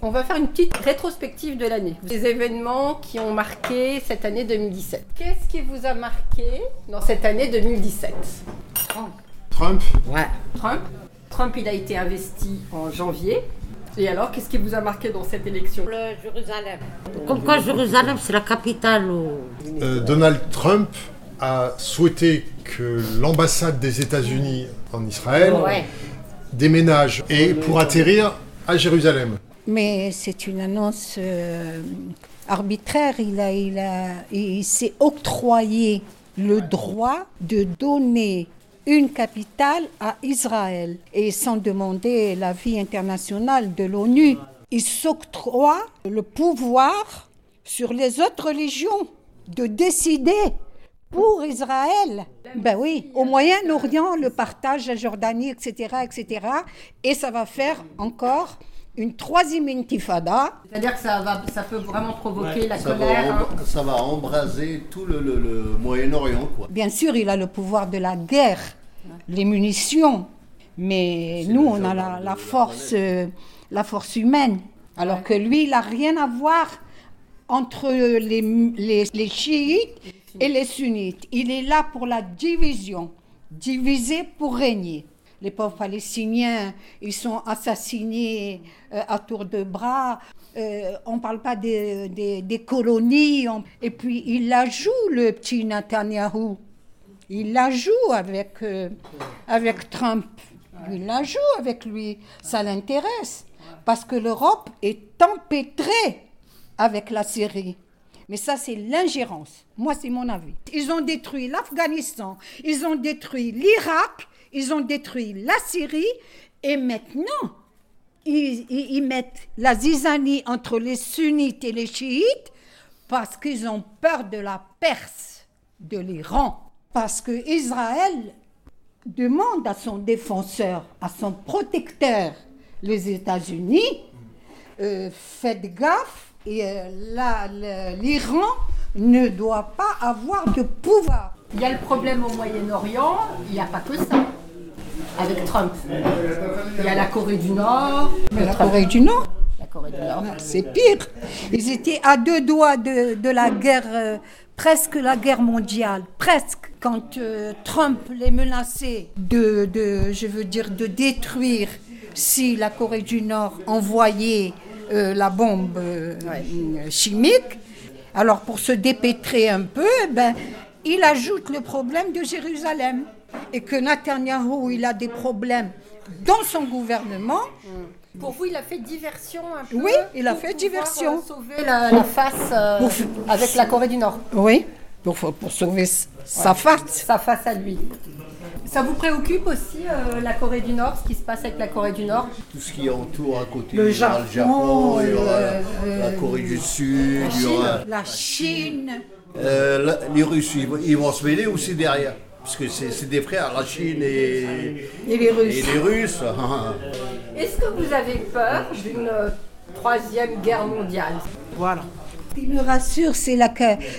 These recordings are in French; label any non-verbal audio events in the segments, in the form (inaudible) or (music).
On va faire une petite rétrospective de l'année. Des événements qui ont marqué cette année 2017. Qu'est-ce qui vous a marqué dans cette année 2017 Trump. Trump Ouais. Trump? Trump, il a été investi en janvier. Et alors, qu'est-ce qui vous a marqué dans cette élection? Le Jérusalem. Comme quoi Jérusalem, c'est la capitale. au- Euh, Donald Trump a souhaité que l'ambassade des États-Unis en Israël Ouais. déménage et pour atterrir à Jérusalem. Mais c'est une annonce euh, arbitraire. Il, a, il, a, il s'est octroyé le droit de donner une capitale à Israël et sans demander l'avis international de l'ONU. Il s'octroie le pouvoir sur les autres religions de décider pour Israël. Ben oui, au Moyen-Orient, le partage, la Jordanie, etc., etc. Et ça va faire encore une troisième intifada. C'est-à-dire que ça, va, ça peut vraiment provoquer la Ça colère. va, hein. ça va embraser tout le, le- le Moyen-Orient, quoi. Bien sûr, il a le pouvoir de la guerre, les munitions, mais C'est nous, on a la, force, euh, la force humaine. Alors que lui, il n'a rien à voir entre les, les, les chiites et les sunnites. Il est là pour la division, diviser pour régner. Les pauvres Palestiniens, ils sont assassinés euh, à tour de bras. Euh, on ne parle pas des, colonies. on- Et puis, il la joue, le petit Netanyahou. Il la joue avec, euh, avec Trump. Il la joue avec lui. Ça l'intéresse. Parce que l'Europe est empêtrée avec la Syrie. Mais ça, c'est l'ingérence. Moi, c'est mon avis. Ils ont détruit l'Afghanistan, ils ont détruit l'Irak, ils ont détruit la Syrie. Et maintenant, ils, mettent la zizanie entre les sunnites et les chiites parce qu'ils ont peur de la Perse, de l'Iran. Parce que Israël demande à son défenseur, à son protecteur, les États-Unis, euh, faites gaffe, et euh, l'Iran ne doit pas avoir de pouvoir. Il y a le problème au Moyen-Orient, il n'y a pas que ça. Avec Trump. Il y a la Corée du Nord. Mais la Corée du Nord, La Corée du Nord. c'est pire. Ils étaient à deux doigts de, de la guerre, euh, presque la guerre mondiale, presque. Quand euh, Trump les menaçait de, de, je veux dire, de détruire si la Corée du Nord envoyait euh, la bombe chimique. Alors pour se dépêtrer un peu, eh ben, il ajoute le problème de Jérusalem. Et que Netanyahou, il a des problèmes dans son gouvernement. Pour vous, il a fait diversion un peu Oui, il a pour fait diversion. euh, sauver la, la face euh, Pour- avec la Corée du Nord. Oui, pour, pour sauver sa face. Sa face à lui. Ça vous préoccupe aussi euh, la Corée du Nord, ce qui se passe avec la Corée du Nord? Tout ce qui entoure à côté. Le y aura Japon, il y aura le- la, la Corée du Sud, il y aura La Chine. euh, la- les Russes. Ils, vont- ils vont se mêler aussi derrière. Parce que c'est c'est des frères, la Chine et, Et les Russes. et les Russes. (laughs) Est-ce que vous avez peur d'une troisième guerre mondiale? Voilà. Ce qui me rassure, c'est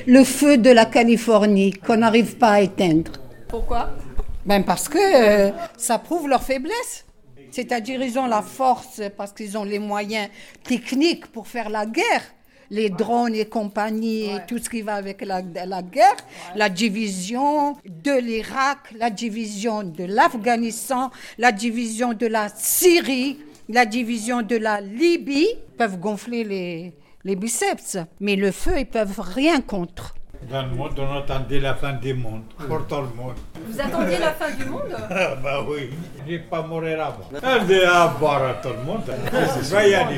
le feu de la Californie qu'on n'arrive pas à éteindre. Pourquoi? Ben parce que euh, ça prouve leur faiblesse. C'est-à-dire ils ont la force parce qu'ils ont les moyens techniques pour faire la guerre. Les drones et compagnie, et tout ce qui va avec la, la guerre, la division de l'Irak, la division de l'Afghanistan, la division de la Syrie, la division de la Libye, peuvent gonfler les, les biceps. Mais le feu, ils peuvent rien contre. Dans le monde, on attendait la fin du monde, pour tout le monde. Vous attendiez la fin du monde (laughs) Ah bah oui, je vais pas mourir avant. On dit à boire à tout le monde, va y aller.